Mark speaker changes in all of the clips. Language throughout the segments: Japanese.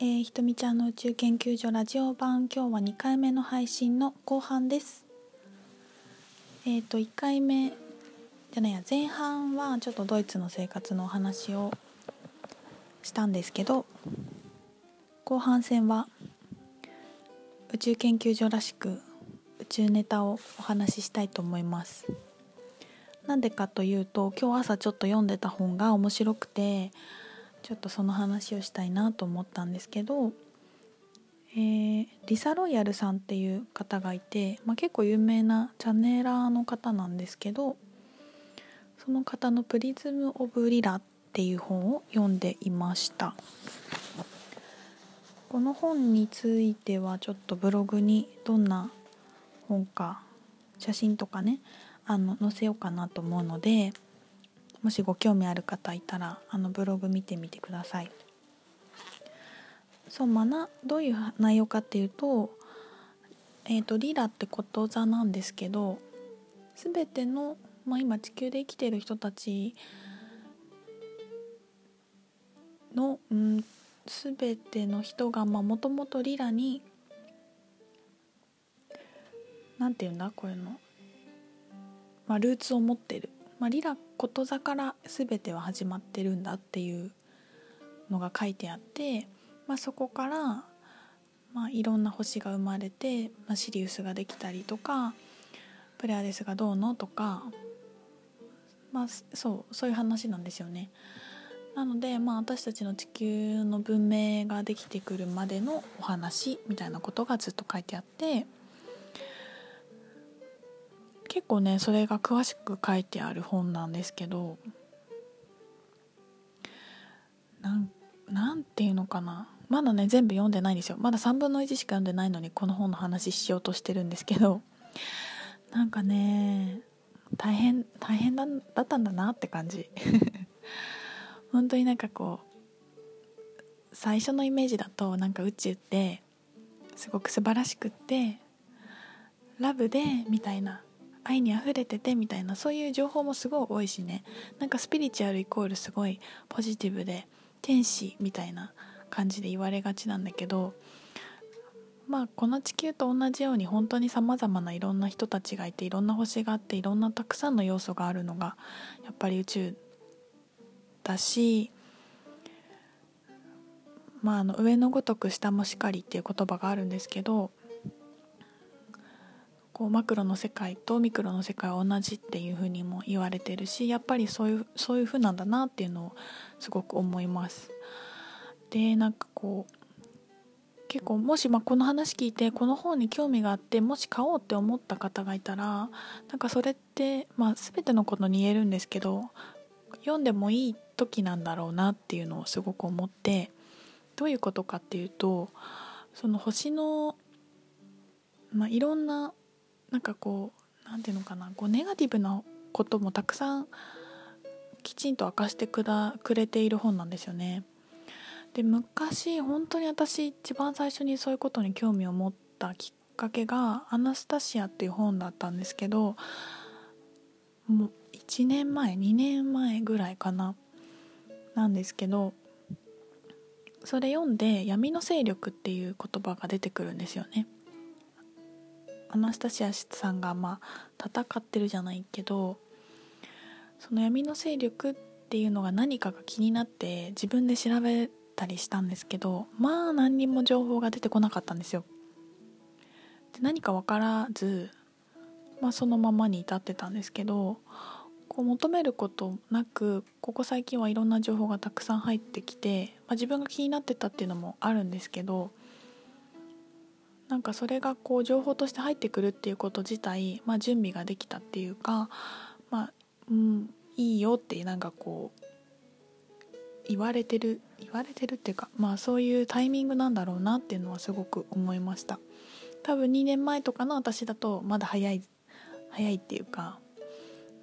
Speaker 1: えー、ひとみちゃんの宇宙研究所ラジオ版今日は2回目の配信の後半です。えっ、ー、と1回目じゃないや前半はちょっとドイツの生活のお話をしたんですけど後半戦は宇宙研究所らしく宇宙ネタをお話ししたいと思います。なんでかというと今日朝ちょっと読んでた本が面白くてちょっとその話をしたいなと思ったんですけど、えー、リサ・ロイヤルさんっていう方がいて、まあ、結構有名なチャネラーの方なんですけどその方の「プリズム・オブ・リラ」っていう本を読んでいました。この本についてはちょっとブログにどんな本か写真とかねあの載せようかなと思うのでもしご興味ある方いたらあのブログ見てみてください。そうまなどういう内容かっていうと,、えーと、リラってこと座なんですけど全ての、まあ、今地球で生きてる人たちの、うん、全ての人がもともとリラに何て言うんだこういうの、まあ、ルーツを持ってるまあ、リラこと座から全ては始まってるんだっていうのが書いてあって、まあ、そこから、まあ、いろんな星が生まれて、まあ、シリウスができたりとかプレアデスがどうのとか、まあ、そうそういう話なんですよね。なので、まあ、私たちの地球の文明ができてくるまでのお話みたいなことがずっと書いてあって。結構ねそれが詳しく書いてある本なんですけどなんなんていうのかな。まだね全部読んでないんですよ。まだ3分の1しか読んでないのにこの本の話しようとしてるんですけど なんかね大変大変だだったんだなって感じ。本当になんかこう最初のイメージだとなんか宇宙ってすごく素晴らしくってラブでみたいな愛にあふれててみたいなそういう情報もすごい多いしね。なんかスピリチュアルイコールすごいポジティブで天使みたいな感じで言われがちなんだけどまあこの地球と同じように本当にさまざまないろんな人たちがいていろんな星があっていろんなたくさんの要素があるのがやっぱり宇宙だしまああの上のごとく下もしかりっていう言葉があるんですけどこうマクロの世界とミクロの世界は同じっていうふうにも言われてるしやっぱりそういうそういうふうなんだなっていうのをすごく思います。でなんかこう結構もしまこの話聞いてこの本に興味があってもし買おうって思った方がいたらなんかそれって、まあ、全てのことに言えるんですけど読んでもいい時なんだろうなっていうのをすごく思ってどういうことかっていうとその星の、まあ、いろんななんかこう何て言うのかなこうネガティブなこともたくさんきちんと明かしてくだくれている本なんですよね。で昔本当に私一番最初にそういうことに興味を持ったきっかけが「アナスタシア」っていう本だったんですけどもう1年前2年前ぐらいかななんですけどそれ読んで「闇の勢力」っていう言葉が出てくるんですよね。アナスタシアさんがまあ戦ってるじゃないけどその闇の勢力っていうのが何かが気になって自分で調べたりしたんですけどまあ何にも情報が出てこなかったんですよ。で何か分からず、まあ、そのままに至ってたんですけどこう求めることなくここ最近はいろんな情報がたくさん入ってきて、まあ、自分が気になってたっていうのもあるんですけどなんかそれがこう情報として入ってくるっていうこと自体、まあ、準備ができたっていうか、まあうん、いいよってなんかこう言われてる言われてるっていうかまあそういうタイミングなんだろうなっていうのはすごく思いました。多分2年前とかの私だとまだ早い早いっていうか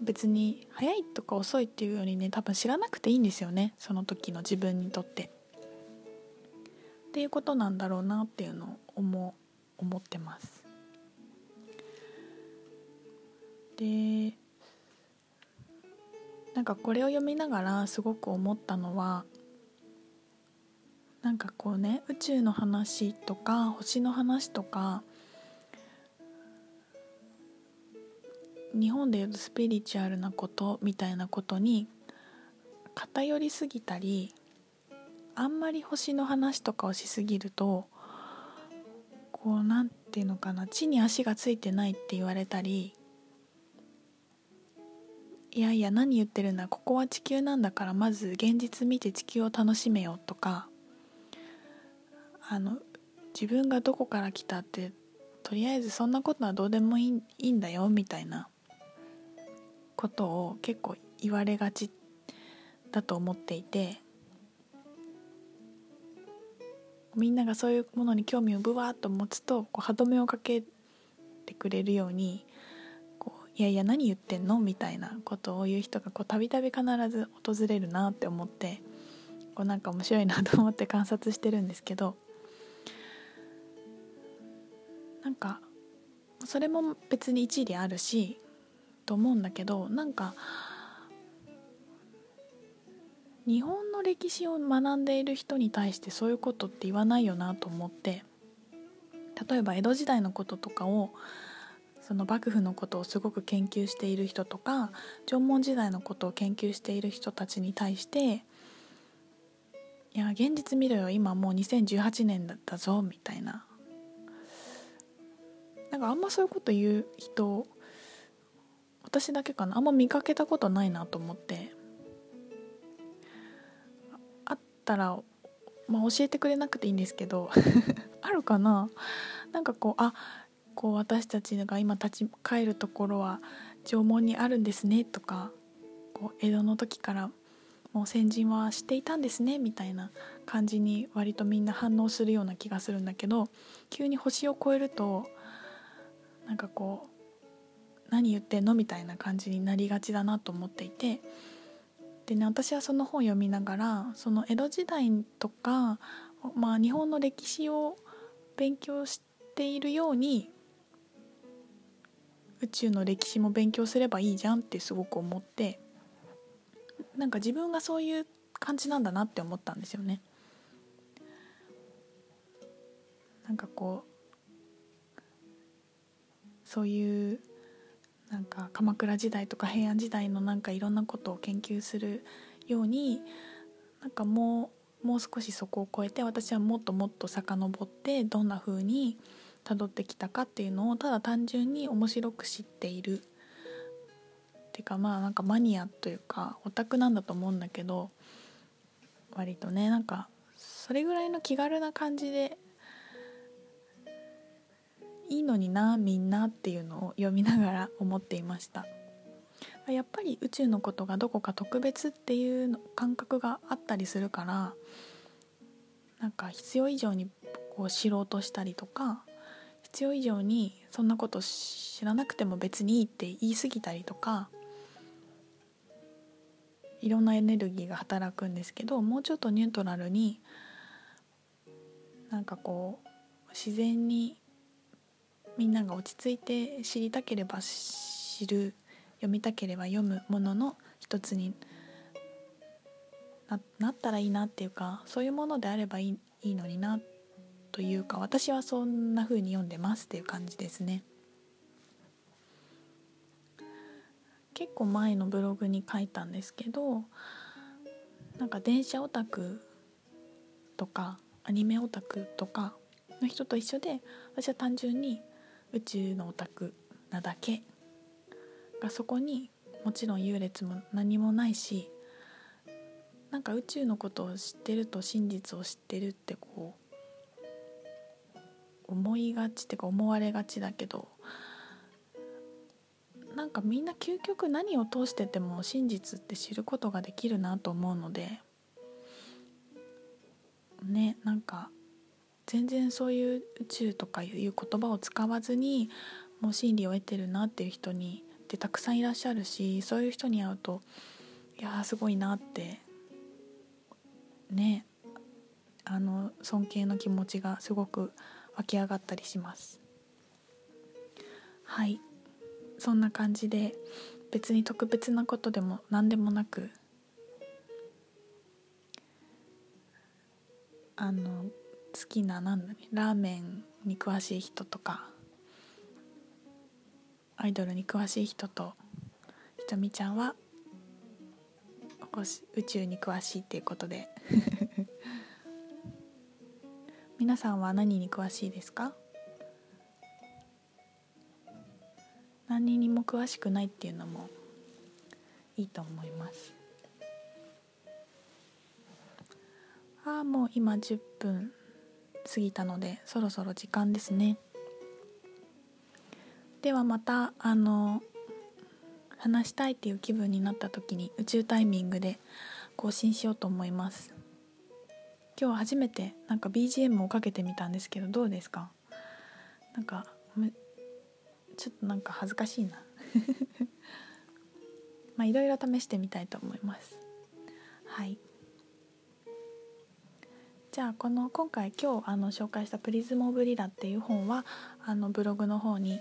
Speaker 1: 別に早いとか遅いっていうよりね多分知らなくていいんですよねその時の自分にとって。っていうことなんだろうなっていうのを思う。思ってます。でなんかこれを読みながらすごく思ったのはなんかこうね宇宙の話とか星の話とか日本でいうとスピリチュアルなことみたいなことに偏りすぎたりあんまり星の話とかをしすぎるとこうなんていうのかな地に足がついてないって言われたりいやいや何言ってるんだここは地球なんだからまず現実見て地球を楽しめよとかあの自分がどこから来たってとりあえずそんなことはどうでもいいいいんだよみたいなことを結構言われがちだと思っていてみんながそういうものに興味をぶわっと持つとこう歯止めをかけてくれるようにこういやいや何言ってんの？みたいなことを言う人がたびたび必ず訪れるなって思ってこうなんか面白いなと思って観察してるんですけどなんかそれも別に一理あるしと思うんだけどなんか日本の歴史を学んでいる人に対してそういうことって言わないよなと思って例えば江戸時代のこととかをその幕府のことをすごく研究している人とか縄文時代のことを研究している人たちに対して「いや現実見ろよ今もう2018年だったぞ」みたいな。なんかあんまそういうこと言う人私だけかな。あんま見かけたことないなと思って。ったら、まあ、教えてくれなくていいんですけど あるかな？なんかこうあこう私たちが今立ち返るところは縄文にあるんですねとかこう江戸の時からもう先人は知っていたんですねみたいな感じに割とみんな反応するような気がするんだけど急に星を越えるとなんかこう何言ってんの？みたいな感じになりがちだなと思っていてでね私はその本を読みながらその江戸時代とか、まあ、日本の歴史を勉強しているように宇宙の歴史も勉強すればいいじゃんってすごく思ってなんか自分がそういう感じなんだなって思ったんですよね。なんかこうそういうなんか鎌倉時代とか平安時代のなんかいろんなことを研究するようになんかもうもう少しそこを超えて私はもっともっと遡ってどんな風に辿ってきたかっていうのをただ単純に面白く知っている。っていうかまあなんかマニアというかオタクなんだと思うんだけど割とねなんかそれぐらいの気軽な感じでいいのになみんなっていうのを読みながら思っていました。やっぱり宇宙のことがどこか特別っていう感覚があったりするからなんか必要以上にこう知ろうとしたりとか必要以上にそんなこと知らなくても別にいいって言い過ぎたりとかいろんなエネルギーが働くんですけどもうちょっとニュートラルになんかこう自然にみんなが落ち着いて知りたければ知る読みたければ読むものの一つになったらいいなっていうかそういうものであればいいいいのになというか私はそんな風に読んでますっていう感じですね。結構前のブログに書いたんですけどなんか電車オタクとかアニメオタクとかの人と一緒で私は単純に宇宙のオタクなだけがそこにもちろん優劣も何もないしなんか宇宙のことを知ってると真実を知ってるってこう思いがちってか思われがちだけどなんかみんな究極何を通してても真実って知ることができるなと思うのでねなんか全然そういう宇宙とかいう言葉を使わずにもう真理を得てるなっていう人にってたくさんいらっしゃるしそういう人に会うといやすごいなってねあの尊敬の気持ちがすごく湧き上がったりします。はい。そんな感じで別に特別なことでも何でもなくあのきななんだ、ね、ラーメンに詳しい人とかアイドルに詳しい人とひとみちゃんは宇宙に詳しいっていうことで。皆さんは何に詳しいですか？何にも詳しくないっていうのもいいと思います。ああもう今10分。過ぎたのでそろそろ時間ですね。ではまたあの話したいっていう気分になった時に宇宙タイミングで更新しようと思います。今日初めてなんか BGM をかけてみたんですけどどうですか？なんかちょっとなんか恥ずかしいな。まあいろいろ試してみたいと思います。はい。じゃあこの今回今日あの紹介した「プリズム・オブ・リラ」っていう本はあのブログの方に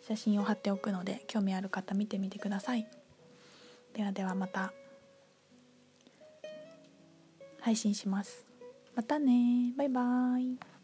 Speaker 1: 写真を貼っておくので興味ある方見てみてください。ではではまた配信します。またねバイバーイ。